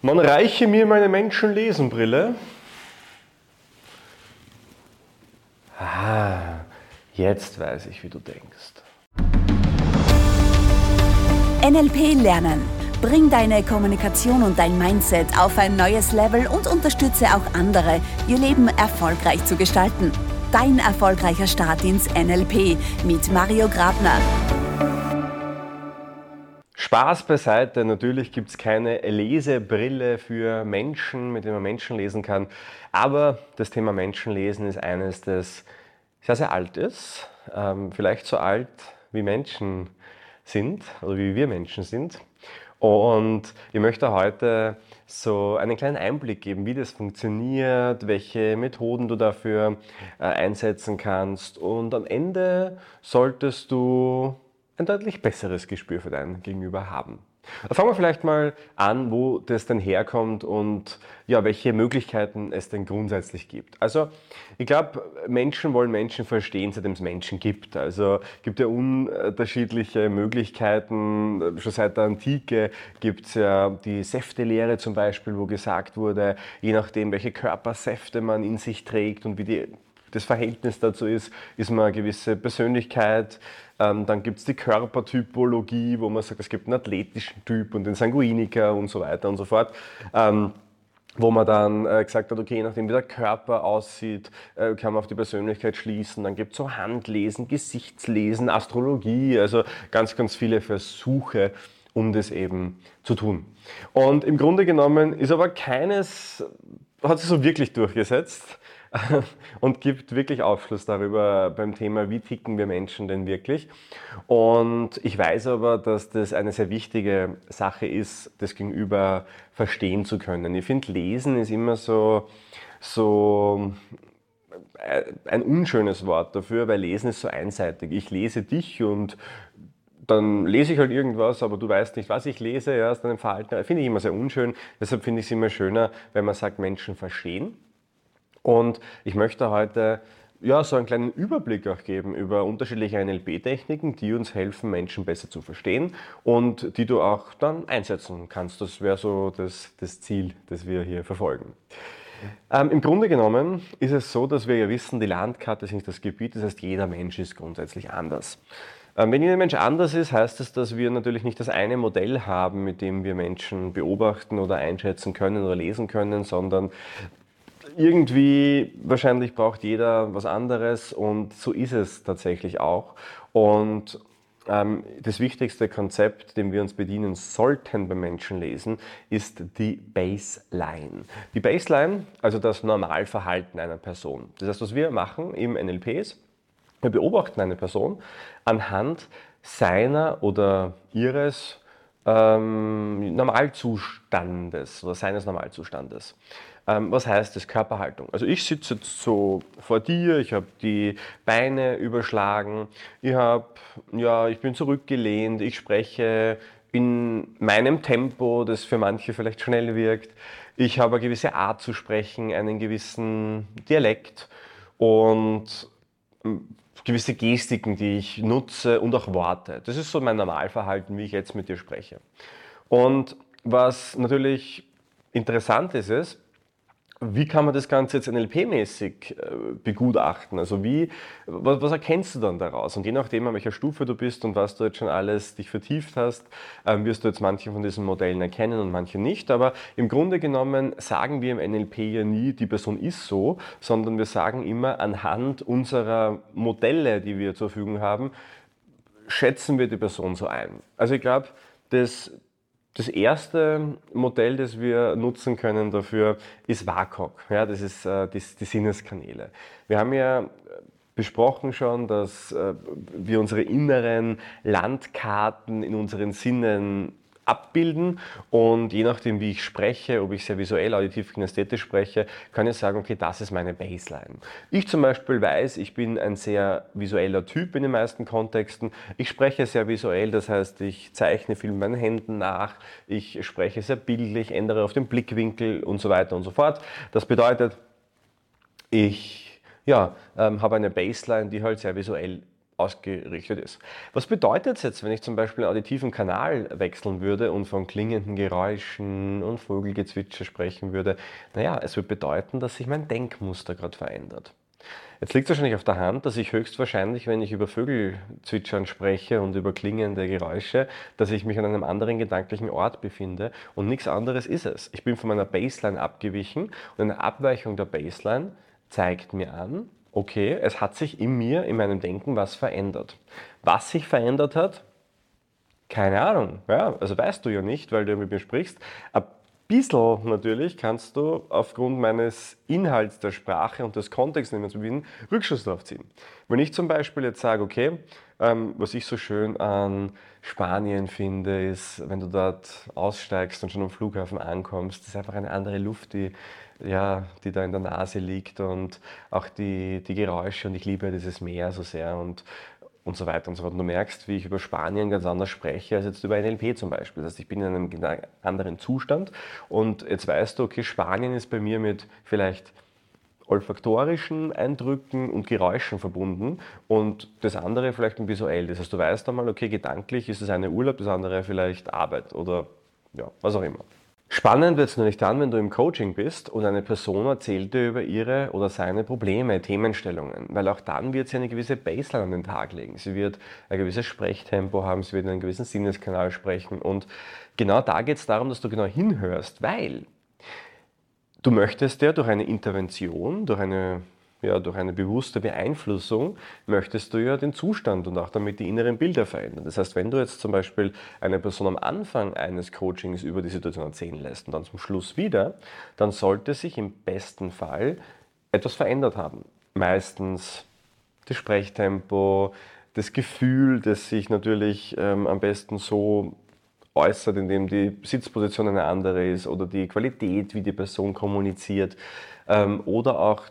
Man reiche mir meine Menschenlesenbrille. Ah, jetzt weiß ich, wie du denkst. NLP lernen. Bring deine Kommunikation und dein Mindset auf ein neues Level und unterstütze auch andere, ihr Leben erfolgreich zu gestalten. Dein erfolgreicher Start ins NLP mit Mario Grabner. Spaß beiseite, natürlich gibt es keine Lesebrille für Menschen, mit der man Menschen lesen kann. Aber das Thema Menschenlesen ist eines, das sehr, sehr alt ist. Ähm, vielleicht so alt wie Menschen sind oder wie wir Menschen sind. Und ich möchte heute so einen kleinen Einblick geben, wie das funktioniert, welche Methoden du dafür äh, einsetzen kannst. Und am Ende solltest du ein deutlich besseres Gespür für dein Gegenüber haben. Fangen wir vielleicht mal an, wo das denn herkommt und ja, welche Möglichkeiten es denn grundsätzlich gibt. Also ich glaube, Menschen wollen Menschen verstehen, seitdem es Menschen gibt. Also gibt ja unterschiedliche Möglichkeiten. Schon seit der Antike gibt es ja die Säftelehre zum Beispiel, wo gesagt wurde, je nachdem, welche Körpersäfte man in sich trägt und wie die das Verhältnis dazu ist, ist man eine gewisse Persönlichkeit. Ähm, dann gibt es die Körpertypologie, wo man sagt, es gibt einen athletischen Typ und den Sanguiniker und so weiter und so fort. Ähm, wo man dann äh, gesagt hat, okay, je nachdem wie der Körper aussieht, äh, kann man auf die Persönlichkeit schließen. Dann gibt es so Handlesen, Gesichtslesen, Astrologie, also ganz, ganz viele Versuche, um das eben zu tun. Und im Grunde genommen ist aber keines, hat sich so wirklich durchgesetzt. und gibt wirklich Aufschluss darüber beim Thema, wie ticken wir Menschen denn wirklich. Und ich weiß aber, dass das eine sehr wichtige Sache ist, das Gegenüber verstehen zu können. Ich finde, Lesen ist immer so, so äh, ein unschönes Wort dafür, weil Lesen ist so einseitig. Ich lese dich und dann lese ich halt irgendwas, aber du weißt nicht, was ich lese, ja, aus deinem Verhalten. Finde ich immer sehr unschön. Deshalb finde ich es immer schöner, wenn man sagt, Menschen verstehen. Und ich möchte heute ja, so einen kleinen Überblick auch geben über unterschiedliche NLP-Techniken, die uns helfen, Menschen besser zu verstehen und die du auch dann einsetzen kannst. Das wäre so das, das Ziel, das wir hier verfolgen. Ähm, Im Grunde genommen ist es so, dass wir ja wissen, die Landkarte ist nicht das Gebiet, das heißt, jeder Mensch ist grundsätzlich anders. Ähm, wenn jeder Mensch anders ist, heißt das, dass wir natürlich nicht das eine Modell haben, mit dem wir Menschen beobachten oder einschätzen können oder lesen können, sondern irgendwie wahrscheinlich braucht jeder was anderes und so ist es tatsächlich auch. Und ähm, das wichtigste Konzept, dem wir uns bedienen sollten beim Menschenlesen, ist die Baseline. Die Baseline, also das Normalverhalten einer Person. Das heißt, was wir machen im NLP ist, wir beobachten eine Person anhand seiner oder ihres ähm, Normalzustandes oder seines Normalzustandes. Ähm, was heißt das? Körperhaltung. Also ich sitze jetzt so vor dir, ich habe die Beine überschlagen, ich, hab, ja, ich bin zurückgelehnt, ich spreche in meinem Tempo, das für manche vielleicht schnell wirkt. Ich habe eine gewisse Art zu sprechen, einen gewissen Dialekt und gewisse Gestiken, die ich nutze und auch Worte. Das ist so mein Normalverhalten, wie ich jetzt mit dir spreche. Und was natürlich interessant ist, ist, wie kann man das Ganze jetzt NLP-mäßig äh, begutachten? Also wie, was, was, erkennst du dann daraus? Und je nachdem, an welcher Stufe du bist und was du jetzt schon alles dich vertieft hast, ähm, wirst du jetzt manche von diesen Modellen erkennen und manche nicht. Aber im Grunde genommen sagen wir im NLP ja nie, die Person ist so, sondern wir sagen immer, anhand unserer Modelle, die wir zur Verfügung haben, schätzen wir die Person so ein. Also ich glaube, das, das erste Modell, das wir nutzen können dafür, ist WACOG. Ja, das ist äh, die, die, Sinneskanäle. Wir haben ja besprochen schon, dass äh, wir unsere inneren Landkarten in unseren Sinnen abbilden und je nachdem, wie ich spreche, ob ich sehr visuell, auditiv, kinästhetisch spreche, kann ich sagen, okay, das ist meine Baseline. Ich zum Beispiel weiß, ich bin ein sehr visueller Typ in den meisten Kontexten. Ich spreche sehr visuell, das heißt, ich zeichne viel mit meinen Händen nach, ich spreche sehr bildlich, ändere auf den Blickwinkel und so weiter und so fort. Das bedeutet, ich ja, ähm, habe eine Baseline, die halt sehr visuell ausgerichtet ist. Was bedeutet es jetzt, wenn ich zum Beispiel einen auditiven Kanal wechseln würde und von klingenden Geräuschen und Vogelgezwitscher sprechen würde? Naja, es wird bedeuten, dass sich mein Denkmuster gerade verändert. Jetzt liegt es wahrscheinlich auf der Hand, dass ich höchstwahrscheinlich, wenn ich über Vögelzwitschern spreche und über klingende Geräusche, dass ich mich an einem anderen gedanklichen Ort befinde und nichts anderes ist es. Ich bin von meiner Baseline abgewichen und eine Abweichung der Baseline zeigt mir an, okay, es hat sich in mir, in meinem Denken was verändert. Was sich verändert hat, keine Ahnung. Ja, also weißt du ja nicht, weil du mit mir sprichst. Ein bisschen natürlich kannst du aufgrund meines Inhalts der Sprache und des Kontexts, dem wir uns befinden, Rückschluss darauf ziehen. Wenn ich zum Beispiel jetzt sage, okay, ähm, was ich so schön an Spanien finde, ist, wenn du dort aussteigst und schon am Flughafen ankommst, das ist einfach eine andere Luft, die ja, die da in der Nase liegt und auch die, die Geräusche und ich liebe dieses Meer so sehr und, und so weiter und so fort. Du merkst, wie ich über Spanien ganz anders spreche als jetzt über NLP zum Beispiel. Das heißt, ich bin in einem anderen Zustand und jetzt weißt du, okay, Spanien ist bei mir mit vielleicht olfaktorischen Eindrücken und Geräuschen verbunden und das andere vielleicht ein visuell. Das heißt, du weißt einmal, okay, gedanklich ist das eine Urlaub, das andere vielleicht Arbeit oder ja, was auch immer. Spannend wird es nämlich dann, wenn du im Coaching bist und eine Person erzählt dir über ihre oder seine Probleme, Themenstellungen, weil auch dann wird sie eine gewisse Baseline an den Tag legen. Sie wird ein gewisses Sprechtempo haben, sie wird in einem gewissen Sinneskanal sprechen und genau da geht es darum, dass du genau hinhörst, weil du möchtest ja durch eine Intervention, durch eine ja, durch eine bewusste Beeinflussung möchtest du ja den Zustand und auch damit die inneren Bilder verändern. Das heißt, wenn du jetzt zum Beispiel eine Person am Anfang eines Coachings über die Situation erzählen lässt und dann zum Schluss wieder, dann sollte sich im besten Fall etwas verändert haben. Meistens das Sprechtempo, das Gefühl, das sich natürlich ähm, am besten so äußert, indem die Sitzposition eine andere ist oder die Qualität, wie die Person kommuniziert ähm, oder auch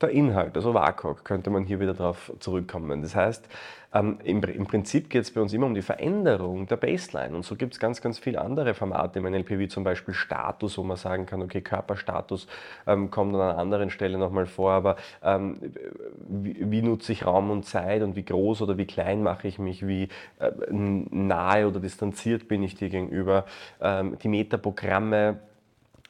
der Inhalt, also WAKOK, könnte man hier wieder darauf zurückkommen. Das heißt, ähm, im, im, Prinzip geht es bei uns immer um die Veränderung der Baseline. Und so gibt es ganz, ganz viele andere Formate im NLP, wie zum Beispiel Status, wo man sagen kann, okay, Körperstatus ähm, kommt an einer anderen Stelle nochmal vor, aber ähm, wie, wie, nutze ich Raum und Zeit und wie groß oder wie klein mache ich mich, wie äh, nahe oder distanziert bin ich dir gegenüber, ähm, die Metaprogramme,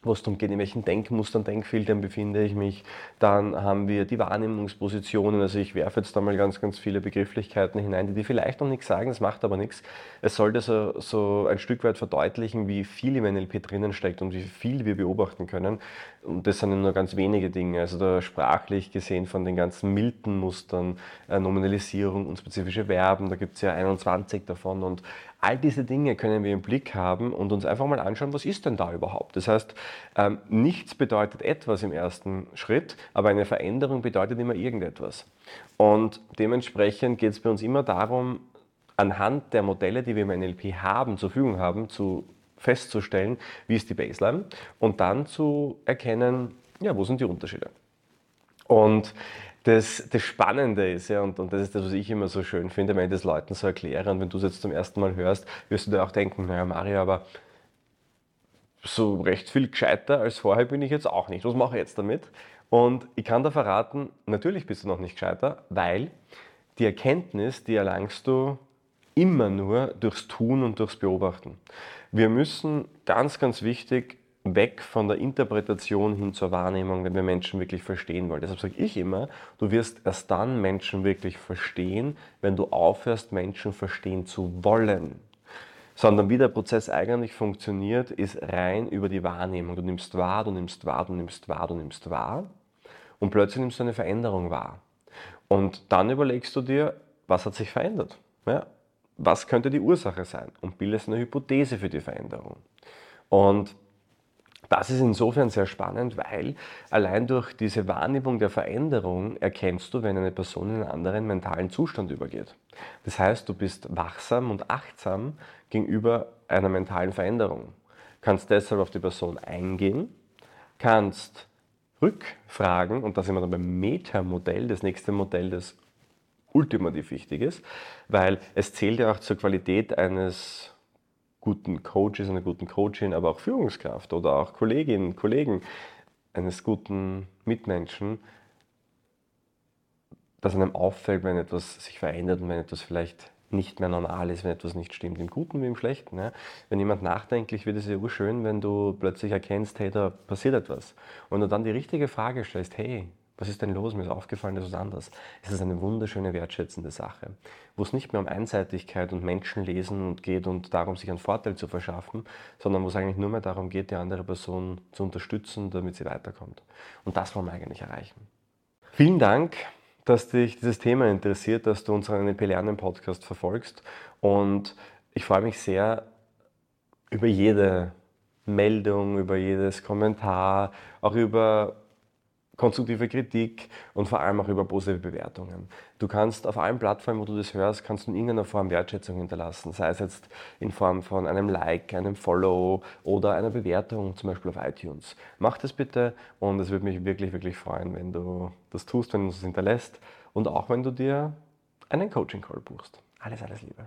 wo es darum geht, in welchen Denkmustern, Denkfiltern befinde ich mich. Dann haben wir die Wahrnehmungspositionen. Also ich werfe jetzt da mal ganz, ganz viele Begrifflichkeiten hinein, die dir vielleicht noch nichts sagen, das macht aber nichts. Es sollte so, so ein Stück weit verdeutlichen, wie viel im NLP drinnen steckt und wie viel wir beobachten können. Und das sind nur ganz wenige Dinge. Also da sprachlich gesehen von den ganzen Milton-Mustern, äh, Nominalisierung und spezifische Verben, da gibt es ja 21 davon und All diese Dinge können wir im Blick haben und uns einfach mal anschauen, was ist denn da überhaupt. Das heißt, ähm, nichts bedeutet etwas im ersten Schritt, aber eine Veränderung bedeutet immer irgendetwas. Und dementsprechend geht es bei uns immer darum, anhand der Modelle, die wir im NLP haben, zur Verfügung haben, zu festzustellen, wie ist die Baseline und dann zu erkennen, ja, wo sind die Unterschiede. Und das, das Spannende ist, ja, und, und das ist das, was ich immer so schön finde, wenn ich das Leuten so erkläre und wenn du es jetzt zum ersten Mal hörst, wirst du dir auch denken, naja Mario, aber so recht viel gescheiter als vorher bin ich jetzt auch nicht. Was mache ich jetzt damit? Und ich kann da verraten, natürlich bist du noch nicht gescheiter, weil die Erkenntnis, die erlangst du immer nur durchs Tun und durchs Beobachten. Wir müssen ganz, ganz wichtig weg von der Interpretation hin zur Wahrnehmung, wenn wir Menschen wirklich verstehen wollen. Deshalb sage ich immer, du wirst erst dann Menschen wirklich verstehen, wenn du aufhörst, Menschen verstehen zu wollen. Sondern wie der Prozess eigentlich funktioniert, ist rein über die Wahrnehmung. Du nimmst wahr, du nimmst wahr, du nimmst wahr, du nimmst wahr und plötzlich nimmst du eine Veränderung wahr. Und dann überlegst du dir, was hat sich verändert? Ja, was könnte die Ursache sein? Und bildest eine Hypothese für die Veränderung. Und das ist insofern sehr spannend, weil allein durch diese Wahrnehmung der Veränderung erkennst du, wenn eine Person in einen anderen mentalen Zustand übergeht. Das heißt, du bist wachsam und achtsam gegenüber einer mentalen Veränderung. Kannst deshalb auf die Person eingehen, kannst rückfragen, und da sind wir dann beim Metamodell, das nächste Modell, das ultimativ wichtig ist, weil es zählt ja auch zur Qualität eines guten Coaches, einer guten Coachin, aber auch Führungskraft oder auch Kolleginnen, Kollegen eines guten Mitmenschen, dass einem auffällt, wenn etwas sich verändert und wenn etwas vielleicht nicht mehr normal ist, wenn etwas nicht stimmt, im Guten wie im Schlechten. Ja? Wenn jemand nachdenklich wird, ist es ja schön, wenn du plötzlich erkennst, hey, da passiert etwas. Und du dann die richtige Frage stellst, hey, was ist denn los? Mir ist aufgefallen, das ist anders. Es ist eine wunderschöne, wertschätzende Sache, wo es nicht mehr um Einseitigkeit und Menschenlesen geht und darum, sich einen Vorteil zu verschaffen, sondern wo es eigentlich nur mehr darum geht, die andere Person zu unterstützen, damit sie weiterkommt. Und das wollen wir eigentlich erreichen. Vielen Dank, dass dich dieses Thema interessiert, dass du unseren NLP Lernen Podcast verfolgst und ich freue mich sehr über jede Meldung, über jedes Kommentar, auch über konstruktive Kritik und vor allem auch über positive Bewertungen. Du kannst auf allen Plattformen, wo du das hörst, kannst du in irgendeiner Form Wertschätzung hinterlassen, sei es jetzt in Form von einem Like, einem Follow oder einer Bewertung, zum Beispiel auf iTunes. Mach das bitte und es würde mich wirklich, wirklich freuen, wenn du das tust, wenn du es hinterlässt und auch wenn du dir einen Coaching-Call buchst. Alles, alles Liebe.